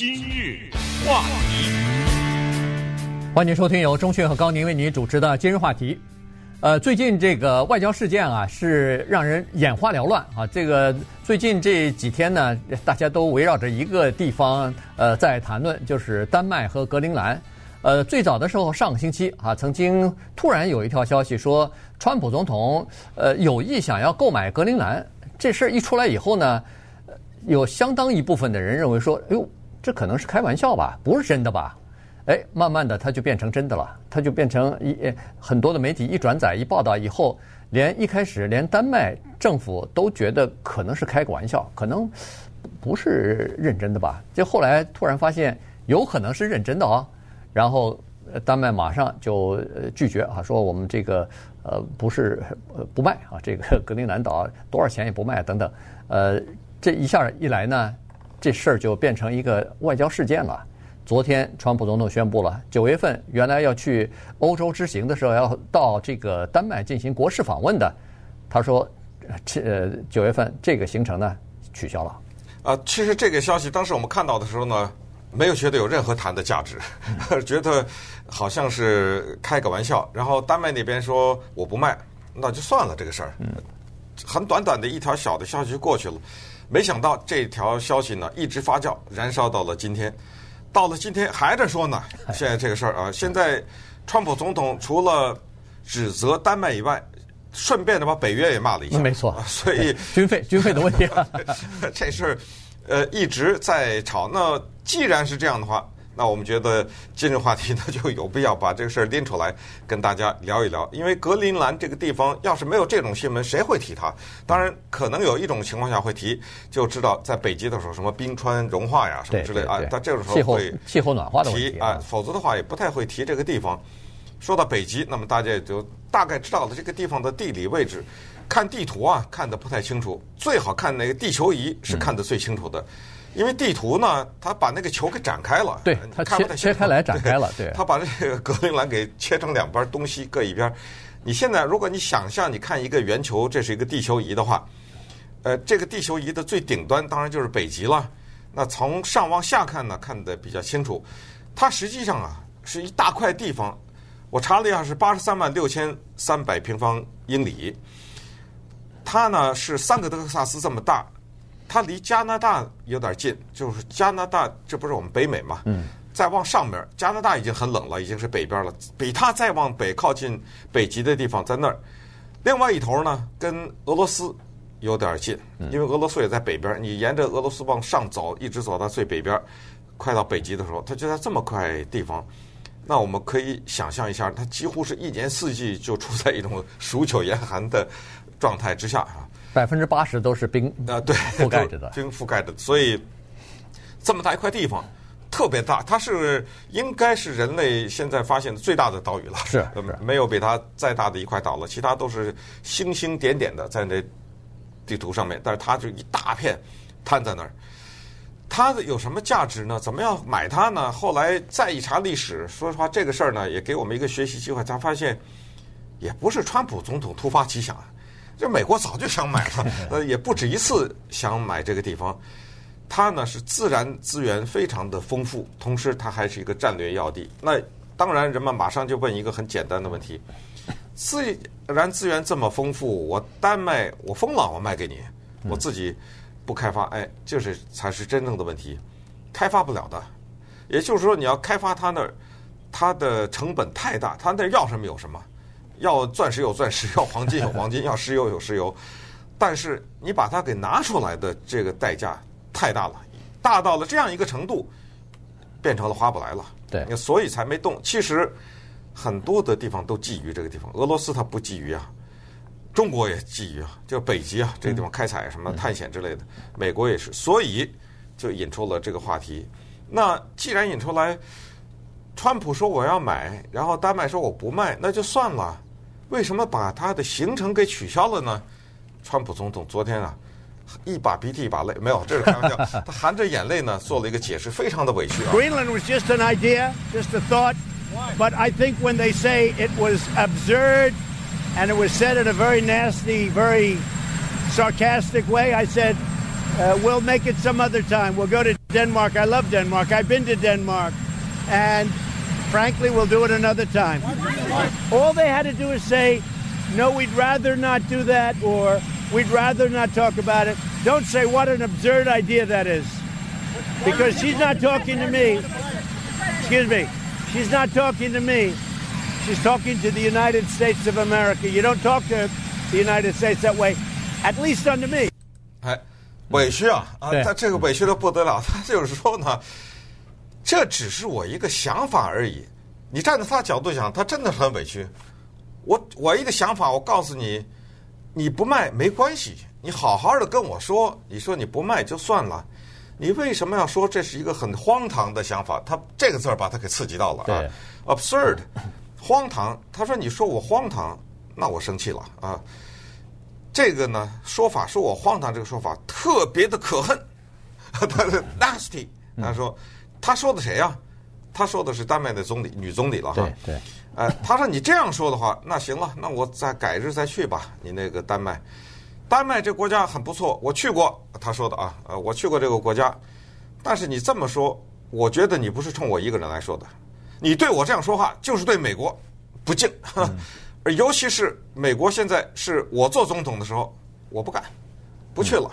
今日话题，欢迎收听由钟迅和高宁为您主持的今日话题。呃，最近这个外交事件啊，是让人眼花缭乱啊。这个最近这几天呢，大家都围绕着一个地方呃在谈论，就是丹麦和格陵兰。呃，最早的时候，上个星期啊，曾经突然有一条消息说，川普总统呃有意想要购买格陵兰。这事儿一出来以后呢，有相当一部分的人认为说，哎呦，这可能是开玩笑吧，不是真的吧？哎，慢慢的它就变成真的了，它就变成一很多的媒体一转载一报道以后，连一开始连丹麦政府都觉得可能是开个玩笑，可能不是认真的吧？就后来突然发现有可能是认真的啊，然后丹麦马上就拒绝啊，说我们这个呃不是不卖啊，这个 格陵兰岛多少钱也不卖等等，呃。这一下一来呢，这事儿就变成一个外交事件了。昨天，川普总统宣布了，九月份原来要去欧洲之行的时候，要到这个丹麦进行国事访问的，他说，这呃九月份这个行程呢取消了。啊，其实这个消息当时我们看到的时候呢，没有觉得有任何谈的价值，觉得好像是开个玩笑。然后丹麦那边说我不卖，那就算了这个事儿。嗯，很短短的一条小的消息就过去了。没想到这条消息呢一直发酵，燃烧到了今天，到了今天还在说呢。现在这个事儿啊，现在川普总统除了指责丹麦以外，顺便的把北约也骂了一下。没错，所以 军费 军费的问题啊，这事儿呃一直在吵。那既然是这样的话。那我们觉得今日话题呢，就有必要把这个事儿拎出来跟大家聊一聊。因为格陵兰这个地方，要是没有这种新闻，谁会提它？当然，可能有一种情况下会提，就知道在北极的时候，什么冰川融化呀，什么之类啊。但这种时候会气候气候暖化的提啊，否则的话也不太会提这个地方。说到北极，那么大家也就大概知道了这个地方的地理位置。看地图啊，看得不太清楚，最好看那个地球仪是看得最清楚的。嗯因为地图呢，它把那个球给展开了，对，它切切开来展开了，对，它把这个格陵兰给切成两边，东西各一边。你现在如果你想象你看一个圆球，这是一个地球仪的话，呃，这个地球仪的最顶端当然就是北极了。那从上往下看呢，看得比较清楚。它实际上啊是一大块地方，我查了一下是八十三万六千三百平方英里。它呢是三个德克萨斯这么大。它离加拿大有点近，就是加拿大，这不是我们北美嘛？嗯。再往上面，加拿大已经很冷了，已经是北边了。比它再往北靠近北极的地方在那儿。另外一头呢，跟俄罗斯有点近，因为俄罗斯也在北边。你沿着俄罗斯往上走，一直走到最北边，快到北极的时候，它就在这么块地方。那我们可以想象一下，它几乎是一年四季就处在一种数九严寒的状态之下啊。百分之八十都是冰啊，对，覆盖着的，冰覆盖着的，所以这么大一块地方特别大，它是应该是人类现在发现的最大的岛屿了，是，没有比它再大的一块岛了，其他都是星星点点的在那地图上面，但是它就一大片摊在那儿，它有什么价值呢？怎么样买它呢？后来再一查历史，说实话，这个事儿呢也给我们一个学习机会，才发现也不是川普总统突发奇想。这美国早就想买了，呃，也不止一次想买这个地方。它呢是自然资源非常的丰富，同时它还是一个战略要地。那当然，人们马上就问一个很简单的问题：自然资源这么丰富，我丹麦我疯了，我卖给你，我自己不开发，哎，就是才是真正的问题，开发不了的。也就是说，你要开发它那儿，它的成本太大，它那儿要什么有什么。要钻石有钻石，要黄金有黄金，要石油有石油，但是你把它给拿出来的这个代价太大了，大到了这样一个程度，变成了划不来了。对，所以才没动。其实很多的地方都觊觎这个地方，俄罗斯它不觊觎啊，中国也觊觎啊，就北极啊这个地方开采什么探险之类的，美国也是，所以就引出了这个话题。那既然引出来，川普说我要买，然后丹麦说我不卖，那就算了。为什么把他的行程给取消了呢？川普总统昨天啊，一把鼻涕一把泪，没有，这是开玩笑。他含着眼泪呢，做了一个解释，非常的委屈啊。Greenland was just an idea, just a thought, but I think when they say it was absurd and it was said in a very nasty, very sarcastic way, I said, uh, we'll make it some other time. We'll go to. Denmark. I love Denmark. I've been to Denmark. And frankly, we'll do it another time. All they had to do is say, no, we'd rather not do that, or we'd rather not talk about it. Don't say what an absurd idea that is. Because she's not talking to me. Excuse me. She's not talking to me. She's talking to the United States of America. You don't talk to the United States that way, at least under me. 哎，委屈啊啊！对他这个委屈的不得了，他就是说呢， 这只是我一个想法而已。你站在他角度想，他真的很委屈。我我一个想法，我告诉你，你不卖没关系，你好好的跟我说，你说你不卖就算了。你为什么要说这是一个很荒唐的想法？他这个字儿把他给刺激到了啊对，absurd，荒唐。他说你说我荒唐，那我生气了啊。这个呢说法说我荒唐，这个说法特别的可恨，他的 nasty。他说，他说的谁呀、他说的是丹麦的总理，女总理了哈。对对。呃，他说你这样说的话，那行了，那我再改日再去吧。你那个丹麦，丹麦这国家很不错，我去过。他说的啊，呃，我去过这个国家，但是你这么说，我觉得你不是冲我一个人来说的，你对我这样说话就是对美国不敬。而尤其是美国现在是我做总统的时候，我不敢，不去了。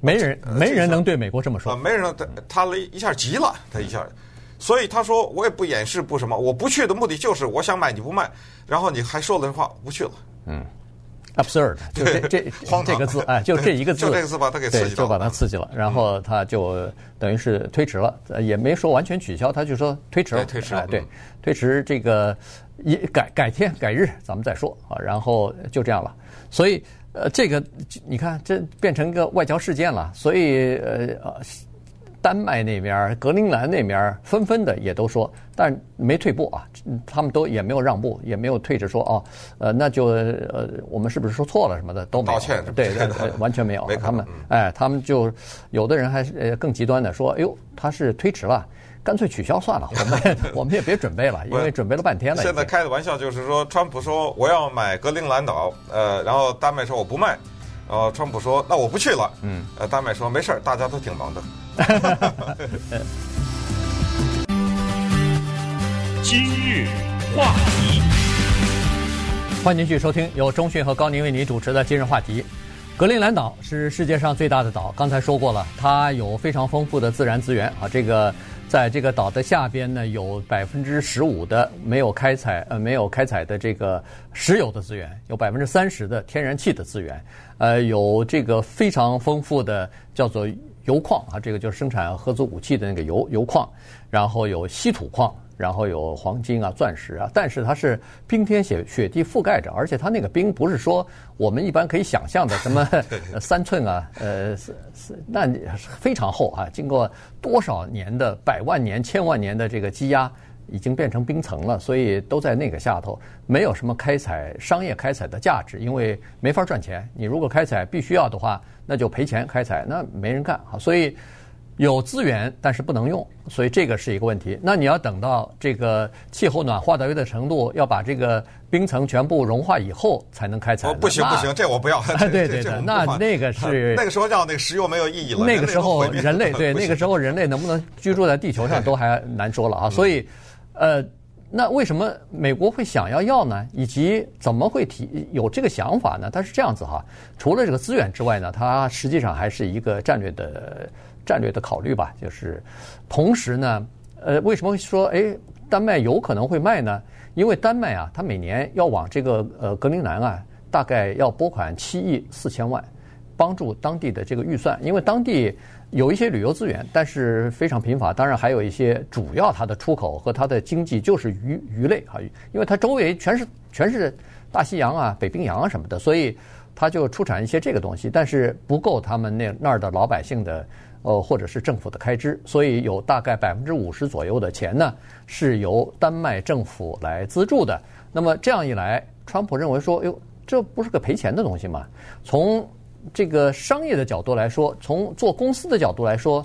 没人呃没人能对美国这么啊，说。没人能他他了一下急了，他一下，所以他说我也不掩饰不什么，我不去的目的就是我想买你不卖，然后你还说了话不去了，嗯 absurd，就这这荒这个字，哎，就这一个字，就这个字把他给刺激了就把他刺激了，然后他就等于是推迟了，呃也没说完全取消，他就说推迟了，推迟了哎，对嗯，推迟这个一改改天改日咱们再说啊，然后就这样了，所以呃这个你看这变成一个外交事件了，所以呃呃。丹麦那边、格陵兰那边纷纷的也都说，但没退步啊，他们都也没有让步，也没有退着说哦，呃，那就呃，我们是不是说错了什么的都没有，道歉对对对，完全没有。没他们嗯哎，他们就有的人还是呃更极端的说，哎呦，他是推迟了，干脆取消算了，我们我们也别准备了，因为准备了半天了。现在开的玩笑就是说，川普说我要买格陵兰岛，呃，然后丹麦说我不卖，然后川普说那我不去了，嗯，呃，丹麦说没事儿，大家都挺忙的。今日话题，欢迎继续收听由中讯和高宁为您主持的今日话题。格陵兰岛是世界上最大的岛，刚才说过了，它有非常丰富的自然资源啊。这个在这个岛的下边呢，有百分之十五的没有开采呃没有开采的这个石油的资源，有百分之三十的天然气的资源，呃，有这个非常丰富的叫做。油矿啊，这个就是生产核子武器的那个油油矿，然后有稀土矿，然后有黄金啊、钻石啊，但是它是冰天雪雪地覆盖着，而且它那个冰不是说我们一般可以想象的什么 三寸啊，呃，那非常厚啊，经过多少年的百万年、千万年的这个积压，已经变成冰层了，所以都在那个下头，没有什么开采商业开采的价值，因为没法赚钱。你如果开采必须要的话，那就赔钱开采，那没人干啊。所以有资源，但是不能用，所以这个是一个问题。那你要等到这个气候暖化到一定程度，要把这个冰层全部融化以后才能开采。哦，不行不行，这我不要。对对对，那那个是那个时候让那个石油没有意义了。那个时候人类对那个时候人类能不能居住在地球上都还难说了啊。所以，呃。那为什么美国会想要要呢？以及怎么会提有这个想法呢？它是这样子哈，除了这个资源之外呢，它实际上还是一个战略的战略的考虑吧。就是同时呢，呃，为什么会说诶丹麦有可能会卖呢？因为丹麦啊，它每年要往这个呃格陵兰啊，大概要拨款七亿四千万，帮助当地的这个预算，因为当地。有一些旅游资源，但是非常贫乏。当然，还有一些主要它的出口和它的经济就是鱼鱼类啊，因为它周围全是全是大西洋啊、北冰洋啊什么的，所以它就出产一些这个东西，但是不够他们那那儿的老百姓的呃或者是政府的开支，所以有大概百分之五十左右的钱呢是由丹麦政府来资助的。那么这样一来，川普认为说，哟，这不是个赔钱的东西吗？从这个商业的角度来说，从做公司的角度来说，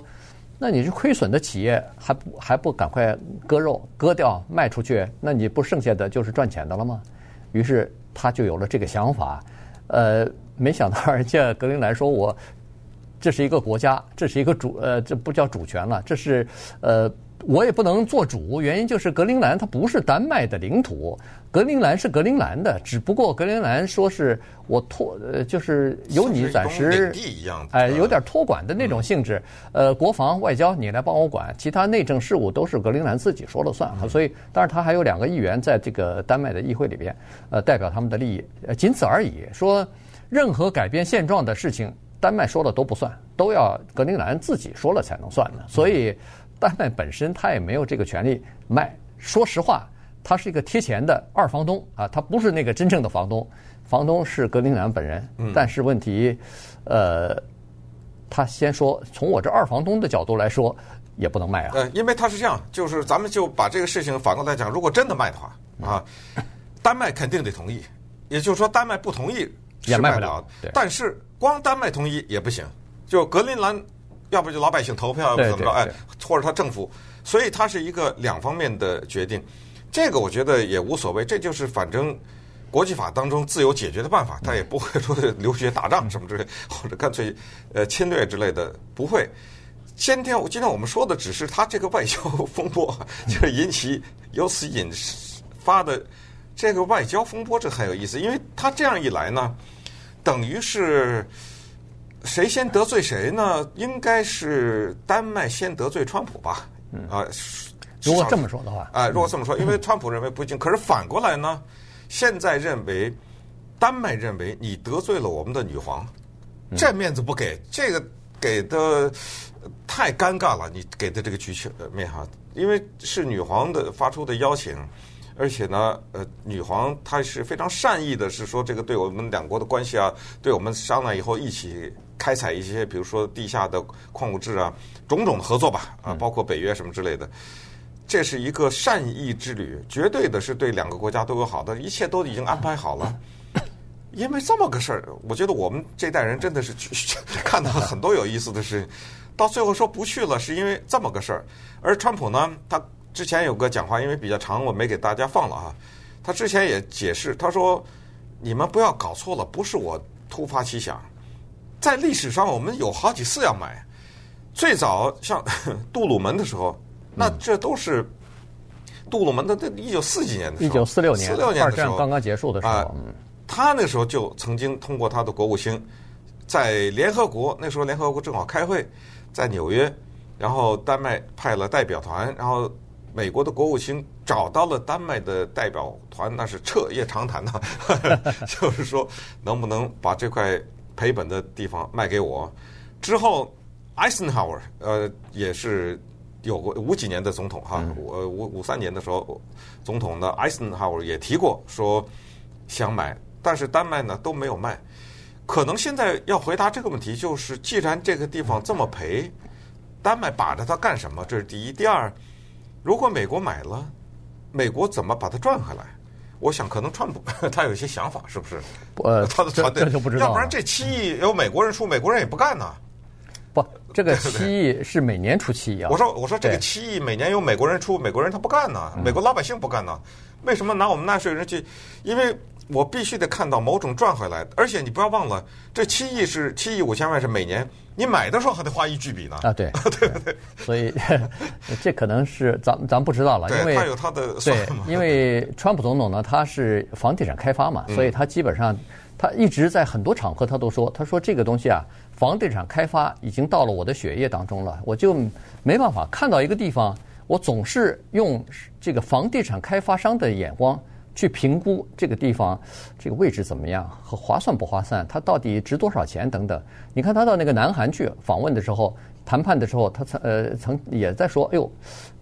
那你是亏损的企业，还不还不赶快割肉割掉卖出去？那你不剩下的就是赚钱的了吗？于是他就有了这个想法。呃，没想到人家 格林兰说我这是一个国家，这是一个主呃，这不叫主权了，这是呃。我也不能做主，原因就是格陵兰它不是丹麦的领土，格陵兰是格陵兰的，只不过格陵兰说是我托呃，就是由你暂时哎，有点托管的那种性质。呃，国防外交你来帮我管，其他内政事务都是格陵兰自己说了算。所以，当然他还有两个议员在这个丹麦的议会里边，呃，代表他们的利益，呃，仅此而已。说任何改变现状的事情，丹麦说了都不算，都要格陵兰自己说了才能算的。所以。丹麦本身他也没有这个权利卖。说实话，他是一个贴钱的二房东啊，他不是那个真正的房东，房东是格陵兰本人。但是问题，呃，他先说从我这二房东的角度来说，也不能卖啊。呃，因为他是这样，就是咱们就把这个事情反过来讲，如果真的卖的话啊，丹麦肯定得同意，也就是说丹麦不同意也卖不了。但是光丹麦同意也不行，就格陵兰。要不就老百姓投票，要不怎么着？哎，或者他政府，所以他是一个两方面的决定。这个我觉得也无所谓，这就是反正国际法当中自由解决的办法，他也不会说流血打仗什么之类，或者干脆呃侵略之类的，不会。今天今天我们说的只是他这个外交风波，就是引起由此引发的这个外交风波，这很有意思，因为他这样一来呢，等于是。谁先得罪谁呢？应该是丹麦先得罪川普吧？啊，如果这么说的话，啊，如果这么说，因为川普认为不行。可是反过来呢？现在认为丹麦认为你得罪了我们的女皇，这面子不给，这个给的太尴尬了。你给的这个局面哈，因为是女皇的发出的邀请。而且呢，呃，女皇她是非常善意的，是说这个对我们两国的关系啊，对我们商量以后一起开采一些，比如说地下的矿物质啊，种种的合作吧，啊，包括北约什么之类的，这是一个善意之旅，绝对的是对两个国家都有好的，一切都已经安排好了。因为这么个事儿，我觉得我们这代人真的是看到很多有意思的事情，到最后说不去了，是因为这么个事儿。而川普呢，他。之前有个讲话，因为比较长，我没给大家放了啊。他之前也解释，他说：“你们不要搞错了，不是我突发奇想，在历史上我们有好几次要买。最早像 杜鲁门的时候，那这都是杜鲁门的，那一九四几年的时候，一九四六年，四六年的时候刚刚结束的时候，啊，他那时候就曾经通过他的国务卿，在联合国那时候联合国正好开会，在纽约，然后丹麦派了代表团，然后。美国的国务卿找到了丹麦的代表团，那是彻夜长谈呐，就是说能不能把这块赔本的地方卖给我。之后，，Eisenhower 呃也是有过五几年的总统哈，我五五三年的时候总统呢，艾森豪威尔也提过说想买，但是丹麦呢都没有卖。可能现在要回答这个问题，就是既然这个地方这么赔，丹麦把着它干什么？这是第一，第二。如果美国买了，美国怎么把它赚回来？我想可能川普 他有一些想法，是不是？呃，他的团队就不知道。要不然这七亿由美国人出，美国人也不干呢。不，这个七亿是每年出七亿啊。我说我说这个七亿每年由美国人出，美国人他不干呢，美国老百姓不干呢。为什么拿我们纳税人去？因为。我必须得看到某种赚回来，而且你不要忘了，这七亿是七亿五千万是每年，你买的时候还得花一巨笔呢。啊，对，对不对？所以 这可能是咱咱不知道了，因为他有他的对，因为川普总统呢，他是房地产开发嘛，所以他基本上他一直在很多场合他都说，他说这个东西啊，房地产开发已经到了我的血液当中了，我就没办法看到一个地方，我总是用这个房地产开发商的眼光。去评估这个地方这个位置怎么样和划算不划算，它到底值多少钱等等。你看他到那个南韩去访问的时候。谈判的时候，他曾呃曾也在说，哎呦，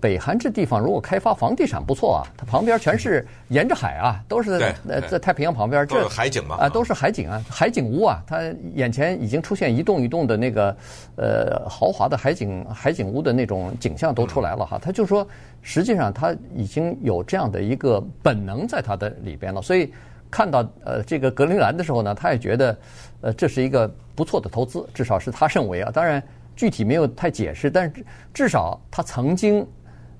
北韩这地方如果开发房地产不错啊，它旁边全是沿着海啊，都是在呃在太平洋旁边，这海景嘛啊，都是海景啊，海景屋啊，它眼前已经出现一栋一栋的那个呃豪华的海景海景屋的那种景象都出来了哈，他就说，实际上他已经有这样的一个本能在他的里边了，所以看到呃这个格陵兰的时候呢，他也觉得呃这是一个不错的投资，至少是他认为啊，当然。具体没有太解释，但是至少他曾经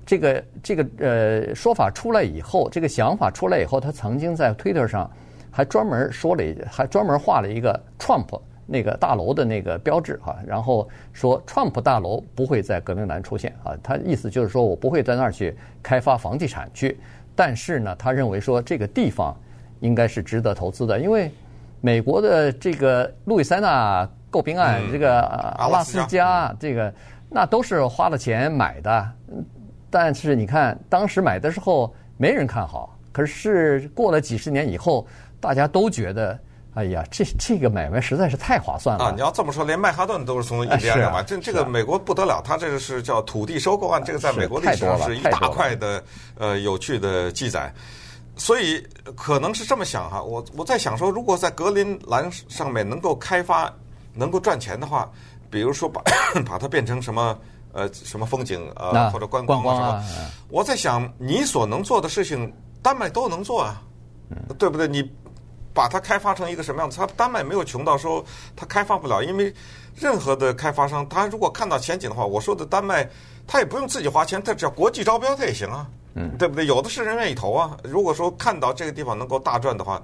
这个这个呃说法出来以后，这个想法出来以后，他曾经在推特上还专门说了，还专门画了一个 Trump 那个大楼的那个标志哈，然后说 Trump 大楼不会在格陵兰出现啊，他意思就是说我不会在那儿去开发房地产去，但是呢，他认为说这个地方应该是值得投资的，因为美国的这个路易斯安那购宾案，这个阿拉斯加。这个那都是花了钱买的，但是你看当时买的时候没人看好，可是过了几十年以后，大家都觉得。哎呀，这这个买卖实在是太划算了啊！你要这么说，连曼哈顿都是从印第安人买。这这个美国不得了，它这个是叫土地收购案，这个在美国历史上是一大块的呃有趣的记载。所以可能是这么想哈，我我在想说，如果在格陵兰上面能够开发、能够赚钱的话，比如说把 把它变成什么呃什么风景呃或者观光啊什么，我在想你所能做的事情，丹麦都能做啊，对不对？你。把它开发成一个什么样子？它丹麦没有穷到说它开发不了，因为任何的开发商，他如果看到前景的话，我说的丹麦，他也不用自己花钱，他只要国际招标他也行啊，嗯，对不对？有的是人愿意投啊。如果说看到这个地方能够大赚的话。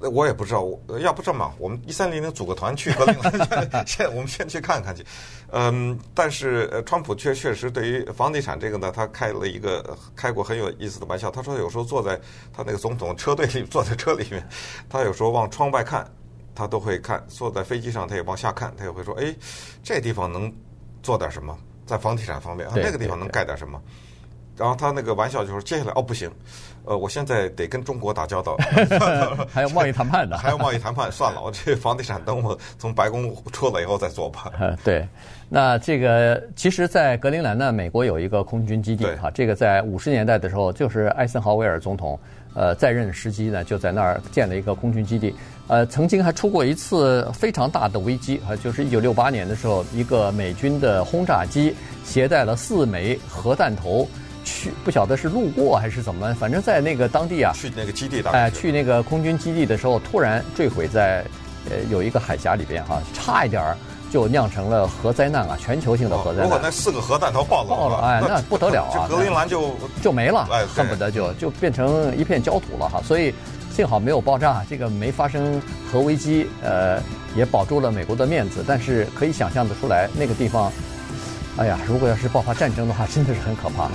我也不知道，要不这么，我们一三零零组个团去格陵兰，先我们先去看看去。嗯，但是呃，川普确确实对于房地产这个呢，他开了一个开过很有意思的玩笑。他说有时候坐在他那个总统车队里，坐在车里面，他有时候往窗外看，他都会看；坐在飞机上，他也往下看，他也会说：“哎，这地方能做点什么？在房地产方面啊，那个地方能盖点什么？”然后他那个玩笑就说接下来哦，不行，呃，我现在得跟中国打交道，还有贸易谈判呢，还有贸易谈判，算了，我 这房地产等我从白宫出来以后再做吧。呃，对，那这个其实，在格陵兰呢，美国有一个空军基地哈，这个在五十年代的时候，就是艾森豪威尔总统呃在任时期呢，就在那儿建了一个空军基地，呃，曾经还出过一次非常大的危机啊，就是一九六八年的时候，一个美军的轰炸机携带了四枚核弹头。去不晓得是路过还是怎么，反正在那个当地啊，去那个基地当，哎，去那个空军基地的时候，突然坠毁在呃有一个海峡里边哈，差一点儿就酿成了核灾难啊，全球性的核灾难。如果那四个核弹头爆了，爆了，哎，那不得了啊，格陵兰就就没了，恨不得就就变成一片焦土了哈。所以幸好没有爆炸，这个没发生核危机，呃，也保住了美国的面子。但是可以想象得出来，那个地方，哎呀，如果要是爆发战争的话，真的是很可怕。